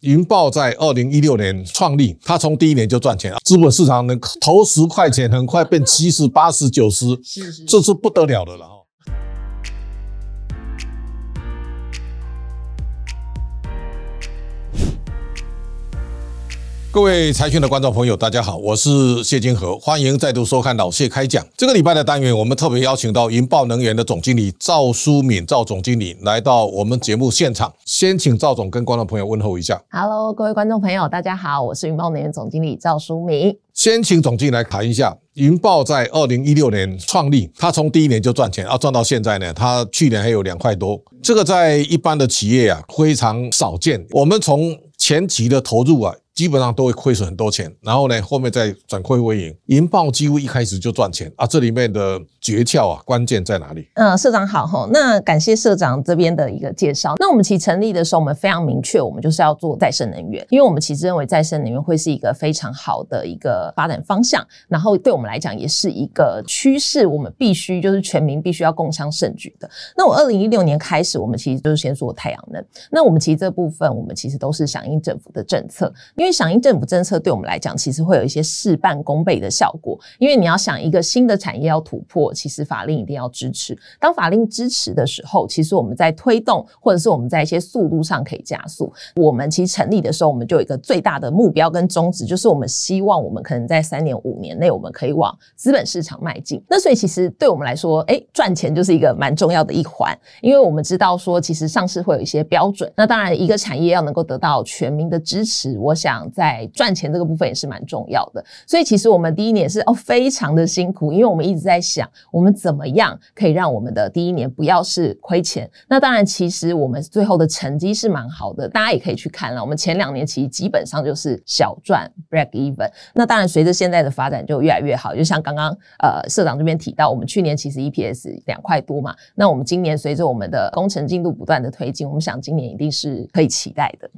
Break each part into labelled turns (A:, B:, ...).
A: 云豹在二零一六年创立，它从第一年就赚钱啊！资本市场能投十块钱，很快变七十、八十、九十，这是不得了的了。各位财讯的观众朋友，大家好，我是谢金河，欢迎再度收看老谢开讲。这个礼拜的单元，我们特别邀请到云豹能源的总经理赵淑敏赵总经理来到我们节目现场。先请赵总跟观众朋友问候一下。
B: Hello，各位观众朋友，大家好，我是云豹能源总经理赵淑敏。
A: 先请总经理来谈一下，云豹在二零一六年创立，它从第一年就赚钱，要赚到现在呢，它去年还有两块多，这个在一般的企业啊非常少见。我们从前期的投入啊。基本上都会亏损很多钱，然后呢，后面再转亏为盈。云豹几乎一开始就赚钱啊！这里面的诀窍啊，关键在哪里？
B: 嗯，社长好哈。那感谢社长这边的一个介绍。那我们其实成立的时候，我们非常明确，我们就是要做再生能源，因为我们其实认为再生能源会是一个非常好的一个发展方向，然后对我们来讲也是一个趋势，我们必须就是全民必须要共襄盛举的。那我二零一六年开始，我们其实就是先做太阳能。那我们其实这部分，我们其实都是响应政府的政策，因为因为响应政府政策对我们来讲，其实会有一些事半功倍的效果。因为你要想一个新的产业要突破，其实法令一定要支持。当法令支持的时候，其实我们在推动，或者是我们在一些速度上可以加速。我们其实成立的时候，我们就有一个最大的目标跟宗旨，就是我们希望我们可能在三年、五年内，我们可以往资本市场迈进。那所以其实对我们来说，哎，赚钱就是一个蛮重要的一环，因为我们知道说，其实上市会有一些标准。那当然，一个产业要能够得到全民的支持，我想在赚钱这个部分也是蛮重要的，所以其实我们第一年是哦非常的辛苦，因为我们一直在想我们怎么样可以让我们的第一年不要是亏钱。那当然，其实我们最后的成绩是蛮好的，大家也可以去看了。我们前两年其实基本上就是小赚 break even。那当然，随着现在的发展就越来越好，就像刚刚呃社长这边提到，我们去年其实 EPS 两块多嘛，那我们今年随着我们的工程进度不断的推进，我们想今年一定是可以期待的。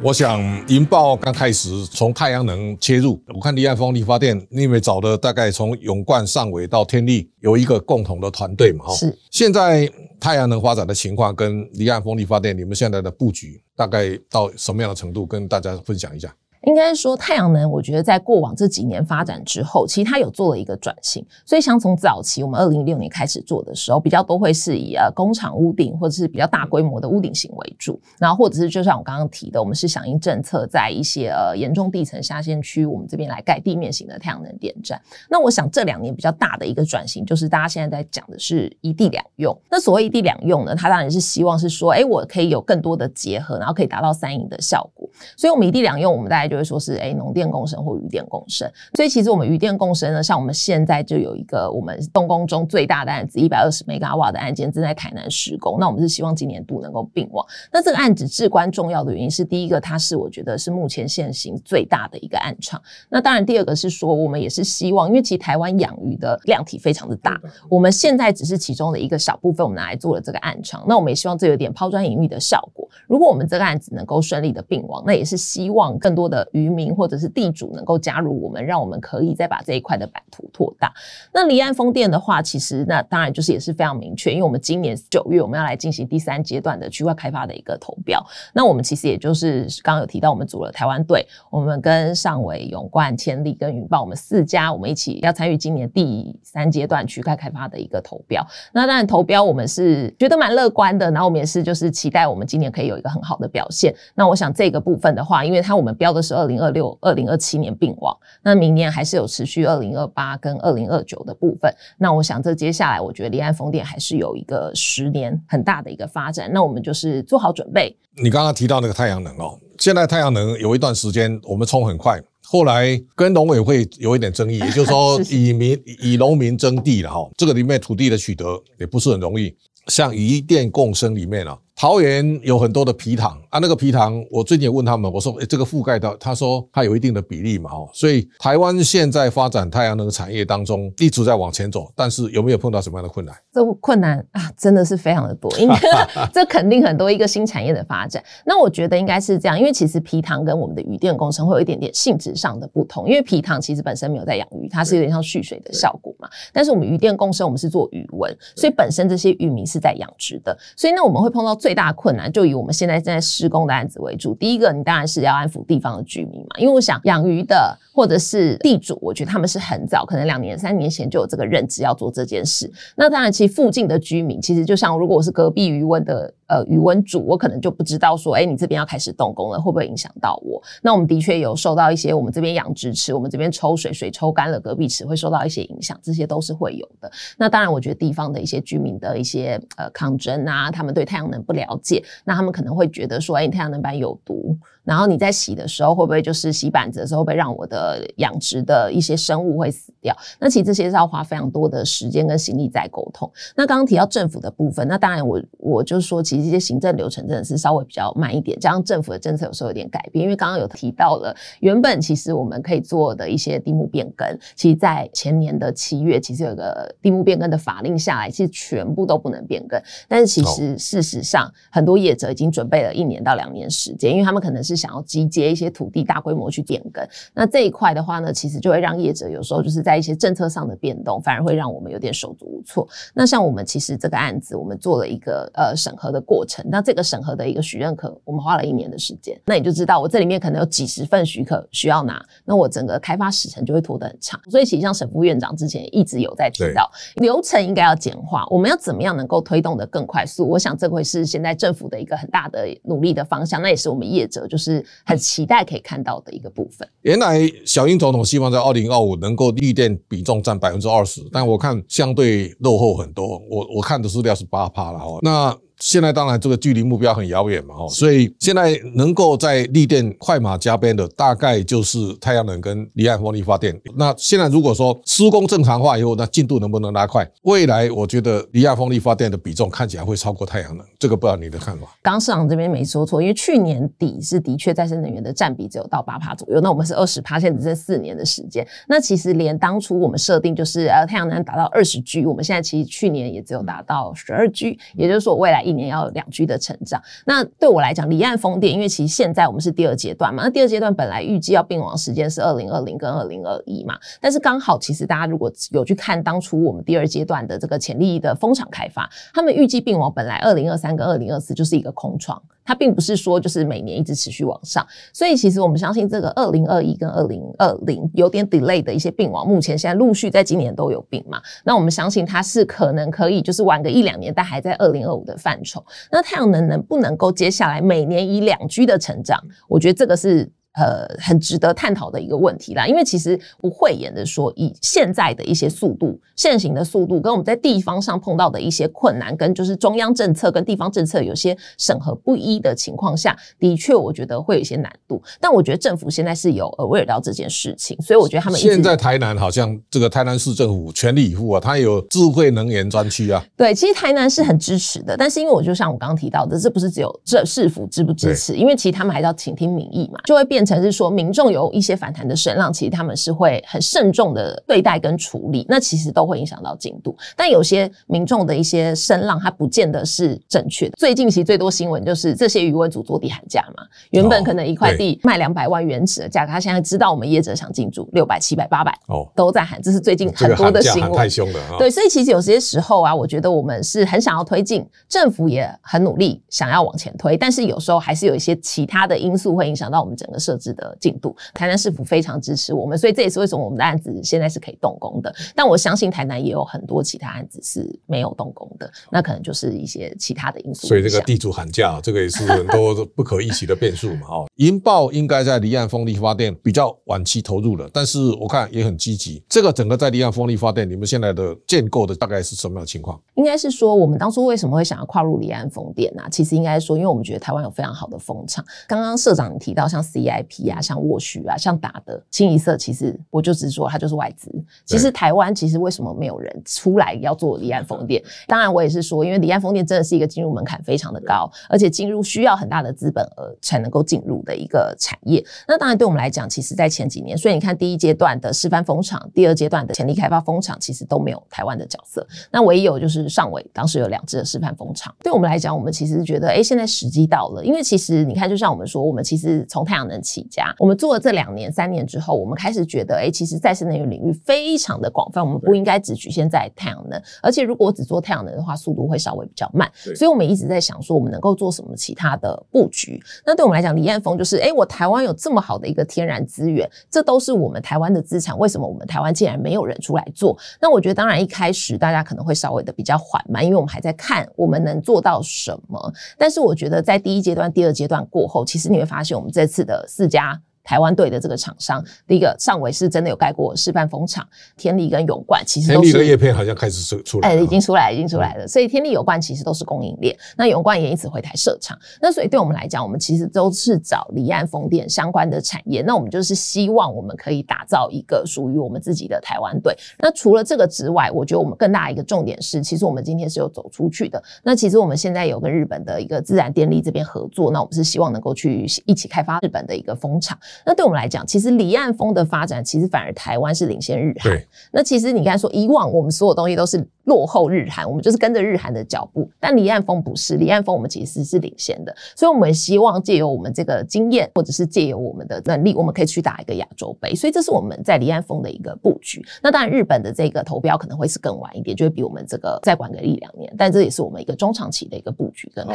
A: 我想银豹刚开始从太阳能切入，我看离岸风力发电，你们找的大概从永冠、上尾到天力有一个共同的团队嘛？哈，是。现在太阳能发展的情况跟离岸风力发电，你们现在的布局大概到什么样的程度？跟大家分享一下。
B: 应该说，太阳能，我觉得在过往这几年发展之后，其实它有做了一个转型。所以，像从早期我们二零一六年开始做的时候，比较多会是以呃工厂屋顶或者是比较大规模的屋顶型为主，然后或者是就像我刚刚提的，我们是响应政策，在一些呃严重地层下陷区，我们这边来盖地面型的太阳能电站。那我想这两年比较大的一个转型，就是大家现在在讲的是一地两用。那所谓一地两用呢，它当然是希望是说，哎，我可以有更多的结合，然后可以达到三赢的效果。所以，我们一地两用，我们大概就会说是，哎，农电共生或渔电共生。所以，其实我们渔电共生呢，像我们现在就有一个我们动工中最大的案子，一百二十 mega 瓦的案件正在台南施工。那我们是希望今年度能够并网。那这个案子至关重要的原因是，第一个，它是我觉得是目前现行最大的一个案场。那当然，第二个是说，我们也是希望，因为其实台湾养鱼的量体非常的大，我们现在只是其中的一个小部分，我们拿来做了这个案场。那我们也希望这有点抛砖引玉的效果。如果我们这个案子能够顺利的并网，那也是希望更多的渔民或者是地主能够加入我们，让我们可以再把这一块的版图拓大。那离岸风电的话，其实那当然就是也是非常明确，因为我们今年九月我们要来进行第三阶段的区块开发的一个投标。那我们其实也就是刚刚有提到，我们组了台湾队，我们跟上纬、永冠、天力跟云豹，我们四家我们一起要参与今年第三阶段区块开发的一个投标。那当然投标我们是觉得蛮乐观的，然后我们也是就是期待我们今年可以有一个很好的表现。那我想这个部分的话，因为它我们标的是二零二六、二零二七年并网，那明年还是有持续二零二八跟二零二九的部分。那我想这接下来，我觉得离岸风电还是有一个十年很大的一个发展。那我们就是做好准备。
A: 你刚刚提到那个太阳能哦，现在太阳能有一段时间我们冲很快，后来跟农委会有一点争议，也就是说以民以农民争地了哈。这个里面土地的取得也不是很容易。像一电共生里面啊。桃园有很多的皮塘啊，那个皮塘，我最近也问他们，我说，诶，这个覆盖到，他说它有一定的比例嘛，哦，所以台湾现在发展太阳能产业当中一直在往前走，但是有没有碰到什么样的困难？
B: 这困难啊，真的是非常的多，因为 这肯定很多一个新产业的发展。那我觉得应该是这样，因为其实皮塘跟我们的渔电工程会有一点点性质上的不同，因为皮塘其实本身没有在养鱼，它是有点像蓄水的效果嘛，但是我们渔电工程我们是做鱼纹，所以本身这些渔民是在养殖的，所以那我们会碰到最最大困难就以我们现在正在施工的案子为主。第一个，你当然是要安抚地方的居民嘛，因为我想养鱼的或者是地主，我觉得他们是很早，可能两年、三年前就有这个认知要做这件事。那当然，其实附近的居民，其实就像如果我是隔壁渔翁的。呃，渔翁煮，我可能就不知道说，哎、你这边要开始动工了，会不会影响到我？那我们的确有受到一些，我们这边养殖池，我们这边抽水，水抽干了，隔壁池会受到一些影响，这些都是会有的。那当然，我觉得地方的一些居民的一些呃抗争啊，他们对太阳能不了解，那他们可能会觉得说，哎、太阳能板有毒，然后你在洗的时候会不会就是洗板子的时候会让我的养殖的一些生物会死掉？那其实这些是要花非常多的时间跟心力在沟通。那刚刚提到政府的部分，那当然我我就是说，其实这些行政流程真的是稍微比较慢一点，加上政府的政策有时候有点改变。因为刚刚有提到了，原本其实我们可以做的一些地目变更，其实在前年的七月，其实有个地目变更的法令下来，其实全部都不能变更。但是其实事实上，很多业者已经准备了一年到两年时间，因为他们可能是想要集结一些土地大规模去变更。那这一块的话呢，其实就会让业者有时候就是在一些政策上的变动，反而会让我们有点手足无措。那像我们其实这个案子，我们做了一个呃审核的过程。那这个审核的一个许认可，我们花了一年的时间。那你就知道，我这里面可能有几十份许可需要拿，那我整个开发时程就会拖得很长。所以，其实像沈副院长之前一直有在提到，流程应该要简化。我们要怎么样能够推动得更快速？我想这会是现在政府的一个很大的努力的方向。那也是我们业者就是是很期待可以看到的一个部分。
A: 原来小英总统希望在二零二五能够绿电比重占百分之二十，但我看相对落后很多。我我看的资料是八趴了哦。那现在当然这个距离目标很遥远嘛，哦，所以现在能够在力电快马加鞭的，大概就是太阳能跟离岸风力发电。那现在如果说施工正常化以后，那进度能不能拉快？未来我觉得离岸风力发电的比重看起来会超过太阳能，这个不知道你的看法。
B: 刚市长这边没说错，因为去年底是的确再生能源的占比只有到八趴左右，那我们是二十趴，现在只剩四年的时间。那其实连当初我们设定就是呃太阳能达到二十 G，我们现在其实去年也只有达到十二 G，也就是说未来。一年要两 G 的成长，那对我来讲，离岸风电，因为其实现在我们是第二阶段嘛，那第二阶段本来预计要并网时间是二零二零跟二零二一嘛，但是刚好其实大家如果有去看当初我们第二阶段的这个潜力的风场开发，他们预计并网本来二零二三跟二零二四就是一个空窗。它并不是说就是每年一直持续往上，所以其实我们相信这个二零二一跟二零二零有点 delay 的一些并网，目前现在陆续在今年都有病嘛。那我们相信它是可能可以就是玩个一两年，但还在二零二五的范畴。那太阳能能不能够接下来每年以两居的成长？我觉得这个是。呃，很值得探讨的一个问题啦，因为其实不讳言的说，以现在的一些速度、现行的速度，跟我们在地方上碰到的一些困难，跟就是中央政策跟地方政策有些审核不一的情况下，的确我觉得会有一些难度。但我觉得政府现在是有 aware 到这件事情，所以我觉得他们
A: 现在台南好像这个台南市政府全力以赴啊，它有智慧能源专区啊。
B: 对，其实台南是很支持的，但是因为我就像我刚刚提到的，这不是只有这市府支不支持，因为其实他们还是要倾听民意嘛，就会变。成是说，民众有一些反弹的声浪，其实他们是会很慎重的对待跟处理，那其实都会影响到进度。但有些民众的一些声浪，它不见得是正确的。最近其实最多新闻就是这些余文组坐地喊价嘛，原本可能一块地卖两百万原始的价格，他现在知道我们业者想进驻六百、七百、八百，哦，都在喊，这是最近很多的新闻。
A: 太凶了，
B: 对，所以其实有些时候啊，我觉得我们是很想要推进，政府也很努力想要往前推，但是有时候还是有一些其他的因素会影响到我们整个设置的进度，台南市府非常支持我们，所以这也是为什么我们的案子现在是可以动工的。但我相信台南也有很多其他案子是没有动工的，那可能就是一些其他的因素。
A: 所以这个地主喊价，这个也是很多不可预期的变数嘛。哦，银豹应该在离岸风力发电比较晚期投入了，但是我看也很积极。这个整个在离岸风力发电，你们现在的建构的大概是什么样的情况？
B: 应该是说，我们当初为什么会想要跨入离岸风电呢？其实应该说，因为我们觉得台湾有非常好的风场。刚刚社长提到像 CI。GIP 啊，像沃旭啊，像打的清一色，其实我就直说它就是外资。其实台湾其实为什么没有人出来要做离岸风电？当然我也是说，因为离岸风电真的是一个进入门槛非常的高，而且进入需要很大的资本额才能够进入的一个产业。那当然对我们来讲，其实在前几年，所以你看第一阶段的示范风场，第二阶段的潜力开发风场，其实都没有台湾的角色。那唯一有就是上尾当时有两只的示范风场。对我们来讲，我们其实觉得，哎，现在时机到了，因为其实你看，就像我们说，我们其实从太阳能起家，我们做了这两年、三年之后，我们开始觉得，哎，其实再生能源领域非常的广泛，我们不应该只局限在太阳能，而且如果只做太阳能的话，速度会稍微比较慢。所以我们一直在想说，我们能够做什么其他的布局。那对我们来讲，离岸风就是，哎，我台湾有这么好的一个天然资源，这都是我们台湾的资产，为什么我们台湾竟然没有人出来做？那我觉得，当然一开始大家可能会稍微的比较缓慢，因为我们还在看我们能做到什么。但是我觉得，在第一阶段、第二阶段过后，其实你会发现，我们这次的自家。台湾队的这个厂商，第一个上纬是真的有盖过示范风场，天利跟永冠其实都是。
A: 天力的叶片好像开始出出来，
B: 哎，已经出来，已经出来了。所以天利永冠其实都是供应链，那永冠也因此回台设厂。那所以对我们来讲，我们其实都是找离岸风电相关的产业。那我们就是希望我们可以打造一个属于我们自己的台湾队。那除了这个之外，我觉得我们更大一个重点是，其实我们今天是有走出去的。那其实我们现在有跟日本的一个自然电力这边合作，那我们是希望能够去一起开发日本的一个风场。那对我们来讲，其实离岸风的发展，其实反而台湾是领先日韩。那其实你刚才说，以往我们所有东西都是落后日韩，我们就是跟着日韩的脚步。但离岸风不是，离岸风我们其实是领先的。所以我们希望借由我们这个经验，或者是借由我们的能力，我们可以去打一个亚洲杯。所以这是我们在离岸风的一个布局。那当然，日本的这个投标可能会是更晚一点，就会比我们这个再晚个一两年。但这也是我们一个中长期的一个布局跟。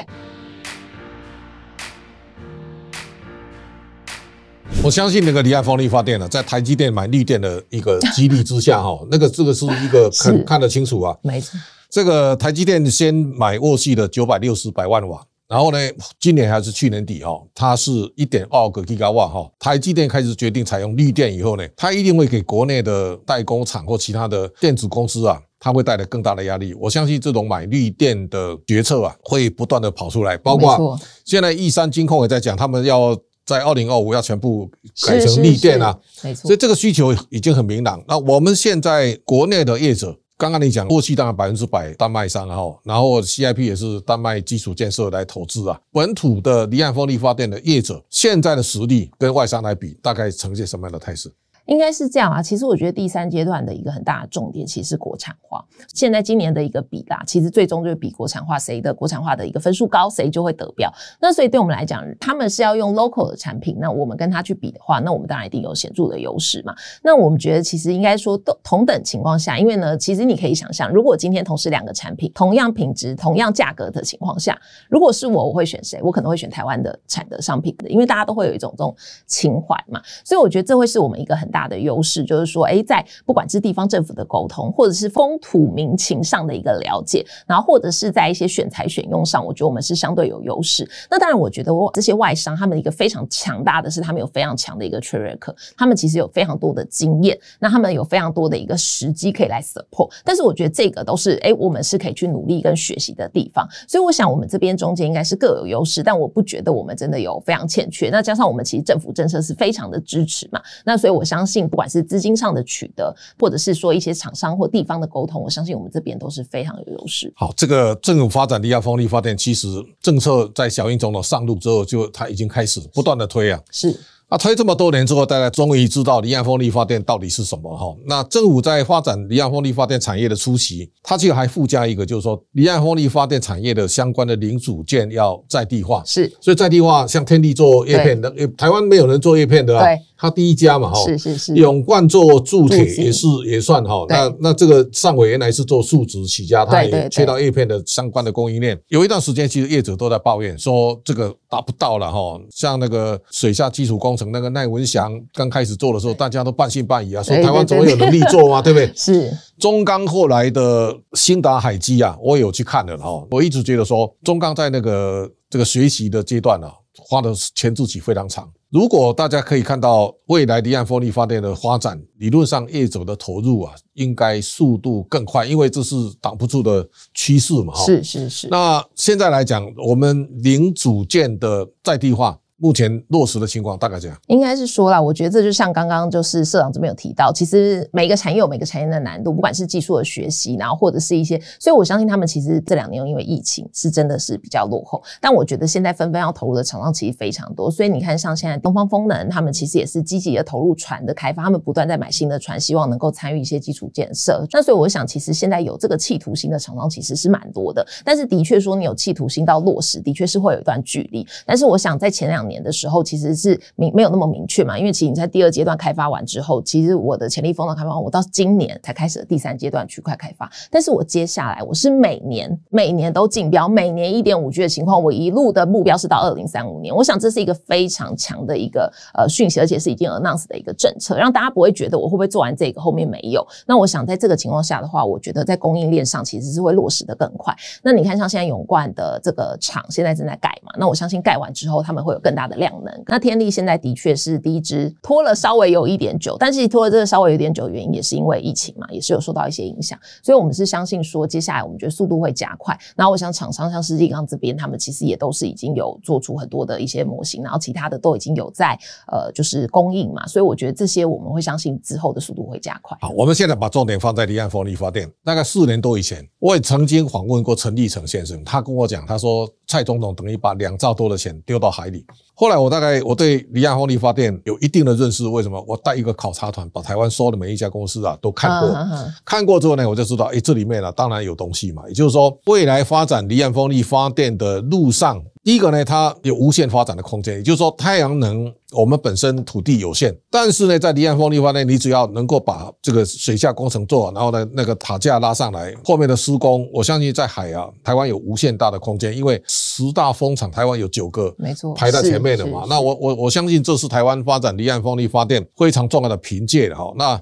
A: 我相信那个离岸风力发电呢，在台积电买绿电的一个激励之下，哈，那个这个是一个看看得清楚啊。
B: 没错，
A: 这个台积电先买沃系的九百六十百万瓦，然后呢，今年还是去年底哈，它是一点二个吉瓦哈。台积电开始决定采用绿电以后呢，它一定会给国内的代工厂或其他的电子公司啊，它会带来更大的压力。我相信这种买绿电的决策啊，会不断的跑出来，包括现在义山金控也在讲，他们要。在二零二五要全部改成绿电啊，没错，所以这个需求已经很明朗。那我们现在国内的业者，刚刚你讲，过去当然百分之百丹麦商哈，然后 CIP 也是丹麦基础建设来投资啊。本土的离岸风力发电的业者，现在的实力跟外商来比，大概呈现什么样的态势？
B: 应该是这样啊，其实我觉得第三阶段的一个很大的重点，其实是国产化。现在今年的一个比啦，其实最终就是比国产化谁的国产化的一个分数高，谁就会得标。那所以对我们来讲，他们是要用 local 的产品，那我们跟他去比的话，那我们当然一定有显著的优势嘛。那我们觉得其实应该说都同等情况下，因为呢，其实你可以想象，如果今天同时两个产品同样品质、同样价格的情况下，如果是我，我会选谁？我可能会选台湾的产的商品的，因为大家都会有一种这种情怀嘛。所以我觉得这会是我们一个很大的优势就是说，诶，在不管是地方政府的沟通，或者是风土民情上的一个了解，然后或者是在一些选材选用上，我觉得我们是相对有优势。那当然，我觉得我这些外商他们一个非常强大的是，他们有非常强的一个 track 他们其实有非常多的经验，那他们有非常多的一个时机可以来 support。但是我觉得这个都是诶，我们是可以去努力跟学习的地方。所以我想，我们这边中间应该是各有优势，但我不觉得我们真的有非常欠缺。那加上我们其实政府政策是非常的支持嘛，那所以我相信不管。是资金上的取得，或者是说一些厂商或地方的沟通，我相信我们这边都是非常有优势。
A: 好，这个政府发展离岸风力发电，其实政策在小英总统上路之后，就他已经开始不断的推啊。
B: 是。
A: 那推这么多年之后，大家终于知道离岸风力发电到底是什么哈？那政府在发展离岸风力发电产业的初期，它其实还附加一个，就是说离岸风力发电产业的相关的零组件要在地化。
B: 是，
A: 所以在地化，像天地做叶片的，台湾没有人做叶片的啊。对。他第一家嘛，哈，是是是，永冠做铸铁也是也算哈，那那这个上伟原来是做树脂起家，他也切到叶片的相关的供应链。有一段时间，其实业者都在抱怨说这个达不到了哈，像那个水下基础工程那个赖文祥刚开始做的时候，大家都半信半疑啊，说台湾怎么有能力做嘛，对不对？是。中钢后来的新达海基啊，我也有去看了哈，我一直觉得说中钢在那个这个学习的阶段呢，花的前置期非常长。如果大家可以看到未来离岸风力发电的发展，理论上业者的投入啊，应该速度更快，因为这是挡不住的趋势嘛。是是是。那现在来讲，我们零组件的在地化。目前落实的情况大概这样。
B: 应该是说啦，我觉得这就像刚刚就是社长这边有提到，其实每个产业有每个产业的难度，不管是技术的学习，然后或者是一些，所以我相信他们其实这两年因为疫情是真的是比较落后，但我觉得现在纷纷要投入的厂商其实非常多，所以你看像现在东方风能，他们其实也是积极的投入船的开发，他们不断在买新的船，希望能够参与一些基础建设。那所以我想，其实现在有这个企图心的厂商其实是蛮多的，但是的确说你有企图心到落实，的确是会有一段距离。但是我想在前两年年的时候，其实是明没有那么明确嘛，因为其实你在第二阶段开发完之后，其实我的潜力风的开发，我到今年才开始第三阶段区块开发。但是我接下来我是每年每年都竞标，每年一点五 G 的情况，我一路的目标是到二零三五年。我想这是一个非常强的一个呃讯息，而且是已经 announce 的一个政策，让大家不会觉得我会不会做完这个后面没有。那我想在这个情况下的话，我觉得在供应链上其实是会落实的更快。那你看像现在永冠的这个厂现在正在盖嘛，那我相信盖完之后他们会有更大的量能。那天力现在的确是第一支拖了稍微有一点久，但是拖了这个稍微有点久原因也是因为疫情嘛，也是有受到一些影响，所以我们是相信说接下来我们觉得速度会加快。然后我想厂商像世纪钢这边，他们其实也都是已经有做出很多的一些模型，然后其他的都已经有在呃就是供应嘛，所以我觉得这些我们会相信之后的速度会加快。
A: 好，我们现在把重点放在离岸风力发电。大概四年多以前，我也曾经访问过陈立成先生，他跟我讲，他说蔡总统等于把两兆多的钱丢到海里。后来我大概我对离岸风力发电有一定的认识，为什么？我带一个考察团，把台湾所有的每一家公司啊都看过，看过之后呢，我就知道，哎，这里面呢当然有东西嘛。也就是说，未来发展离岸风力发电的路上。第一个呢，它有无限发展的空间，也就是说，太阳能我们本身土地有限，但是呢，在离岸风力发电，你只要能够把这个水下工程做好，然后呢，那个塔架拉上来，后面的施工，我相信在海啊，台湾有无限大的空间，因为十大风场，台湾有九个，没错，排在前面的嘛。那我我我相信这是台湾发展离岸风力发电非常重要的凭借的哈。那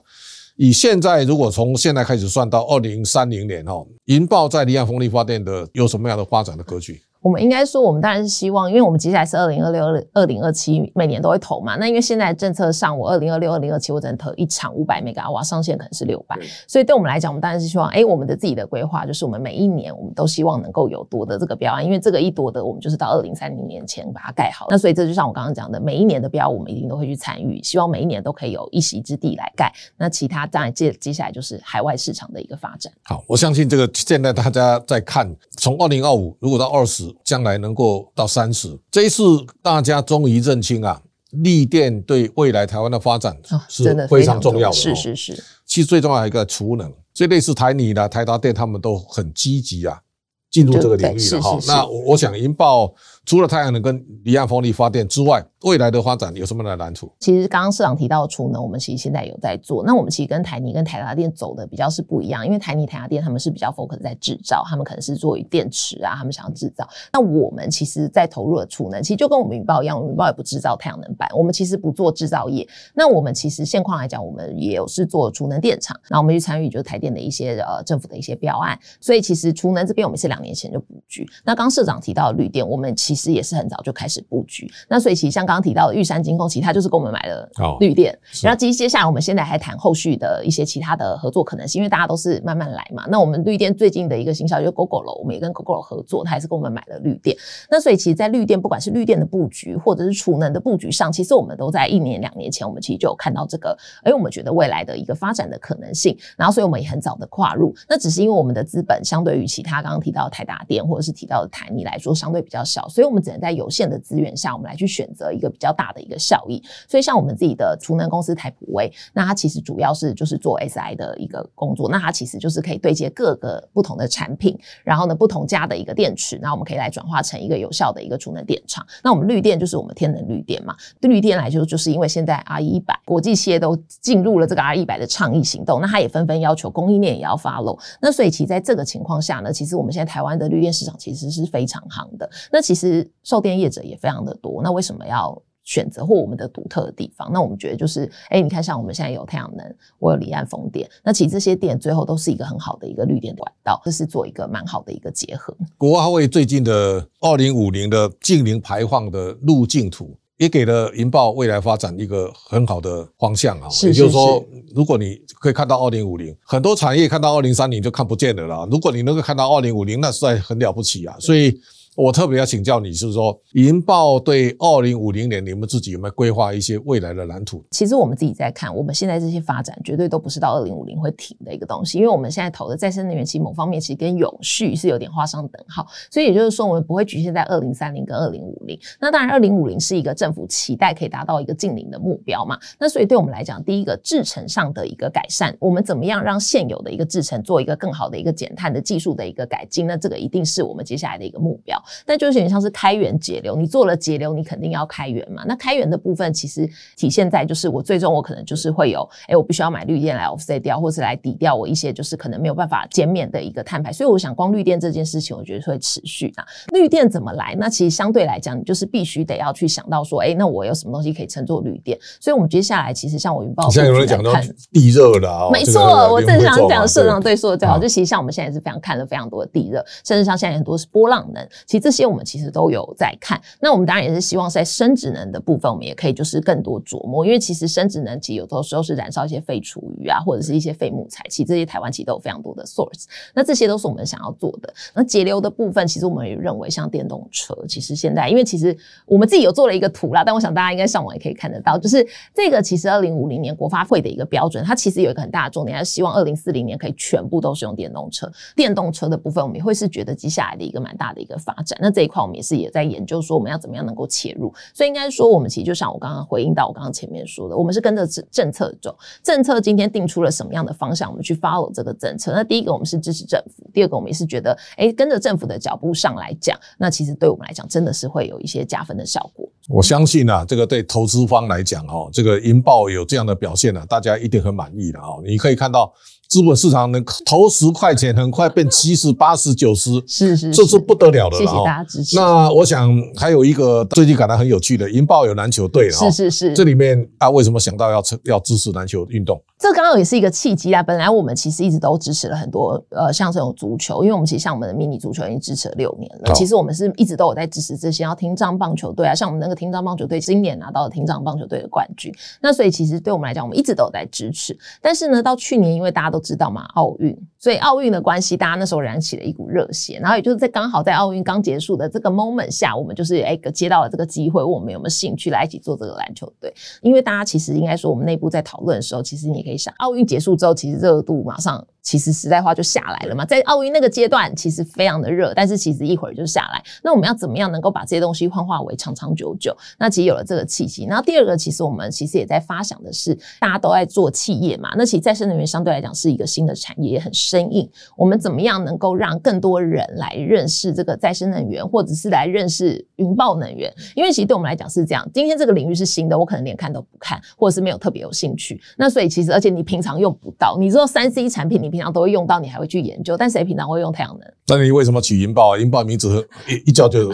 A: 以现在如果从现在开始算到二零三零年哈，银豹在离岸风力发电的有什么样的发展的格局？
B: 我们应该说，我们当然是希望，因为我们接下来是二零二六、二零二七，每年都会投嘛。那因为现在政策上，我二零二六、二零二七，我只能投一场五百 mega 瓦，上限可能是六百。所以对我们来讲，我们当然是希望，哎，我们的自己的规划就是，我们每一年我们都希望能够有夺得这个标案，因为这个一夺得，我们就是到二零三零年前把它盖好。那所以这就像我刚刚讲的，每一年的标，我们一定都会去参与，希望每一年都可以有一席之地来盖。那其他当然接接下来就是海外市场的一个发展。
A: 好，我相信这个现在大家在看，从二零二五如果到二十，将来能够。到三十，这一次大家终于认清啊，绿电对未来台湾的发展是非常重要的。
B: 是是是，
A: 其实最重要一个储能，所以类似台泥的台达电，他们都很积极啊，进入这个领域了哈。那我想云豹。除了太阳能跟离岸风力发电之外，未来的发展有什么的难处？
B: 其实刚刚社长提到的储能，我们其实现在有在做。那我们其实跟台泥跟台达电走的比较是不一样，因为台泥、台达电他们是比较 focus 在制造，他们可能是做电池啊，他们想要制造。那我们其实，在投入的储能，其实就跟我们云豹一样，我们云豹也不制造太阳能板，我们其实不做制造业。那我们其实现况来讲，我们也有是做储能电厂，那我们去参与就是台电的一些呃政府的一些标案。所以其实储能这边我们是两年前就布局。那刚社长提到的绿电，我们其实也是很早就。开始布局，那所以其实像刚刚提到的玉山金控，其实它就是跟我们买了绿电。然后其实接下来我们现在还谈后续的一些其他的合作可能性，因为大家都是慢慢来嘛。那我们绿电最近的一个新消息就是 Gogoro，我们也跟 Gogoro 合作，它还是跟我们买了绿电。那所以其实，在绿电不管是绿电的布局，或者是储能的布局上，其实我们都在一年两年前，我们其实就有看到这个，哎，我们觉得未来的一个发展的可能性。然后所以我们也很早的跨入。那只是因为我们的资本相对于其他刚刚提到的台达电或者是提到的台泥来说，相对比较小，所以所以我们只能在有限的资源下，我们来去选择一个比较大的一个效益，所以像我们自己的储能公司台普威，那它其实主要是就是做 SI 的一个工作，那它其实就是可以对接各个不同的产品，然后呢不同家的一个电池，那我们可以来转化成一个有效的一个储能电厂。那我们绿电就是我们天能绿电嘛，绿电来说，就是因为现在 RE 一百国际企业都进入了这个 RE 一百的倡议行动，那它也纷纷要求供应链也要 follow。那所以其实在这个情况下呢，其实我们现在台湾的绿电市场其实是非常夯的。那其实售电业者也非常的多。那为什么要选择或我们的独特的地方？那我们觉得就是，哎、欸，你看，像我们现在有太阳能，我有离岸风电，那其实这些电最后都是一个很好的一个绿电管道，这是做一个蛮好的一个结合。
A: 国发会最近的二零五零的净零排放的路径图，也给了银豹未来发展一个很好的方向啊。也就是说，如果你可以看到二零五零，很多产业看到二零三零就看不见了啦。如果你能够看到二零五零，那实在很了不起啊。所以。我特别要请教你，是说云豹对二零五零年，你们自己有没有规划一些未来的蓝图？
B: 其实我们自己在看，我们现在这些发展绝对都不是到二零五零会停的一个东西，因为我们现在投的再生能源，其实某方面其实跟永续是有点画上等号，所以也就是说，我们不会局限在二零三零跟二零五零。那当然，二零五零是一个政府期待可以达到一个净零的目标嘛。那所以对我们来讲，第一个制程上的一个改善，我们怎么样让现有的一个制程做一个更好的一个减碳的技术的一个改进？那这个一定是我们接下来的一个目标。但就是有点像是开源节流，你做了节流，你肯定要开源嘛。那开源的部分其实体现在就是我最终我可能就是会有，哎，我必须要买绿电来 offset 掉，或是来抵掉我一些就是可能没有办法减免的一个碳排。所以我想，光绿电这件事情，我觉得会持续的。绿电怎么来？那其实相对来讲，你就是必须得要去想到说，哎，那我有什么东西可以称作绿电？所以我们接下来其实像我云豹，
A: 现在有人讲到地热了啊，
B: 没错，我正想讲社长对说的最好，就其实像我们现在也是非常看了非常多的地热，甚至像现在很多是波浪能，其实这些我们其实都有在看，那我们当然也是希望在生质能的部分，我们也可以就是更多琢磨，因为其实生质能其实有的时候是燃烧一些废厨余啊，或者是一些废木材，其实这些台湾其实都有非常多的 source，那这些都是我们想要做的。那节流的部分，其实我们也认为像电动车，其实现在因为其实我们自己有做了一个图啦，但我想大家应该上网也可以看得到，就是这个其实二零五零年国发会的一个标准，它其实有一个很大的重点，它是希望二零四零年可以全部都是用电动车。电动车的部分，我们也会是觉得接下来的一个蛮大的一个发展。那这一块我们也是也在研究。说我们要怎么样能够切入，所以应该说我们其实就像我刚刚回应到我刚刚前面说的，我们是跟着政政策走，政策今天定出了什么样的方向，我们去 follow 这个政策。那第一个我们是支持政府，第二个我们也是觉得，哎，跟着政府的脚步上来讲，那其实对我们来讲真的是会有一些加分的效果。
A: 我相信啊，这个对投资方来讲，哈，这个云豹有这样的表现呢，大家一定很满意的啊。你可以看到。资本市场能投十块钱，很快变七十、八十、九十，
B: 是是，
A: 这是不得了的了。
B: 谢谢大家支持。
A: 那我想还有一个最近感到很有趣的，银豹有篮球队，
B: 是是是。
A: 这里面啊，为什么想到要要支持篮球运动？
B: 这刚好也是一个契机啊。本来我们其实一直都支持了很多呃，像这种足球，因为我们其实像我们的迷你足球已经支持了六年了。其实我们是一直都有在支持这些要听障棒球队啊，像我们那个听障棒球队今年拿到了听障棒球队的冠军。那所以其实对我们来讲，我们一直都有在支持。但是呢，到去年因为大家都知道嘛，奥运，所以奥运的关系，大家那时候燃起了一股热血，然后也就是在刚好在奥运刚结束的这个 moment 下，我们就是哎接到了这个机会，问我们有没有兴趣来一起做这个篮球队。因为大家其实应该说，我们内部在讨论的时候，其实你可以想，奥运结束之后，其实热度马上。其实实在话就下来了嘛，在奥运那个阶段其实非常的热，但是其实一会儿就下来。那我们要怎么样能够把这些东西幻化为长长久久？那其实有了这个契机。然后第二个，其实我们其实也在发想的是，大家都在做企业嘛，那其实再生能源相对来讲是一个新的产业，也很生硬。我们怎么样能够让更多人来认识这个再生能源，或者是来认识云豹能源？因为其实对我们来讲是这样，今天这个领域是新的，我可能连看都不看，或者是没有特别有兴趣。那所以其实，而且你平常用不到，你知道三 C 产品，你平常都会用到，你还会去研究，但谁平常会用太阳能？
A: 那你为什么取云豹？云豹名字一一叫就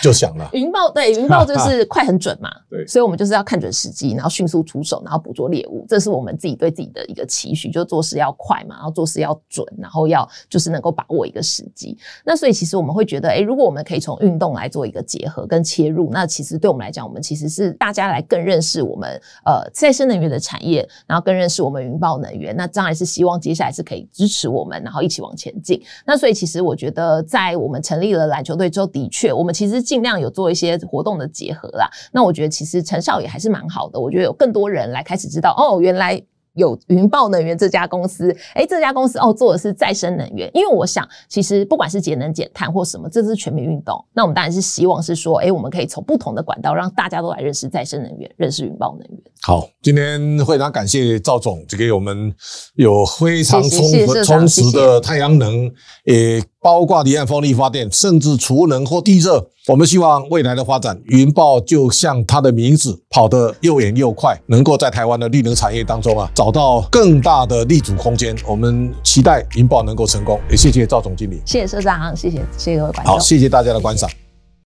A: 就响了。
B: 云豹对，云豹就是 快很准嘛。对，所以我们就是要看准时机，然后迅速出手，然后捕捉猎物。这是我们自己对自己的一个期许，就做事要快嘛，然后做事要准，然后要就是能够把握一个时机。那所以其实我们会觉得，哎，如果我们可以从运动来做一个结合跟切入，那其实对我们来讲，我们其实是大家来更认识我们呃再生能源的产业，然后更认识我们云豹能源。那当然是希望接下来是可以支持我们，然后一起往前进。那所以其实我觉得，在我们成立了篮球队之后，的确我们其实尽量有做一些活动的结合啦。那我觉得其实成效也还是蛮好的。我觉得有更多人来开始知道，哦，原来。有云豹能源这家公司，哎、欸，这家公司哦做的是再生能源，因为我想，其实不管是节能减碳或什么，这是全民运动。那我们当然是希望是说，哎、欸，我们可以从不同的管道让大家都来认识再生能源，认识云豹能源。
A: 好，今天非常感谢赵总，这给我们有非常充充实的太阳能，诶。包括离岸风力发电，甚至储能或地热，我们希望未来的发展，云豹就像它的名字，跑得又远又快，能够在台湾的绿能产业当中啊，找到更大的立足空间。我们期待云豹能够成功。也谢谢赵总经理，
B: 谢谢社长，谢谢谢谢各位观众，
A: 好，谢谢大家的观赏。谢谢